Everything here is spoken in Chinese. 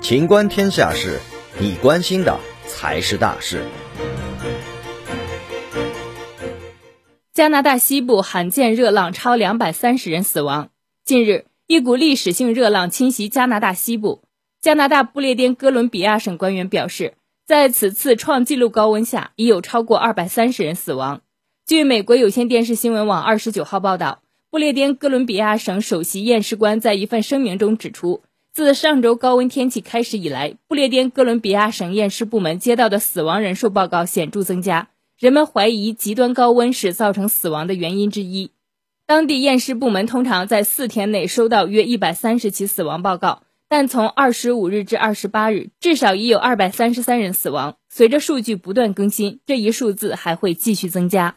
情观天下事，你关心的才是大事。加拿大西部罕见热浪超两百三十人死亡。近日，一股历史性热浪侵袭加拿大西部。加拿大不列颠哥伦比亚省官员表示，在此次创纪录高温下，已有超过二百三十人死亡。据美国有线电视新闻网二十九号报道，不列颠哥伦比亚省首席验尸官在一份声明中指出。自上周高温天气开始以来，不列颠哥伦比亚省验尸部门接到的死亡人数报告显著增加。人们怀疑极端高温是造成死亡的原因之一。当地验尸部门通常在四天内收到约一百三十起死亡报告，但从二十五日至二十八日，至少已有二百三十三人死亡。随着数据不断更新，这一数字还会继续增加。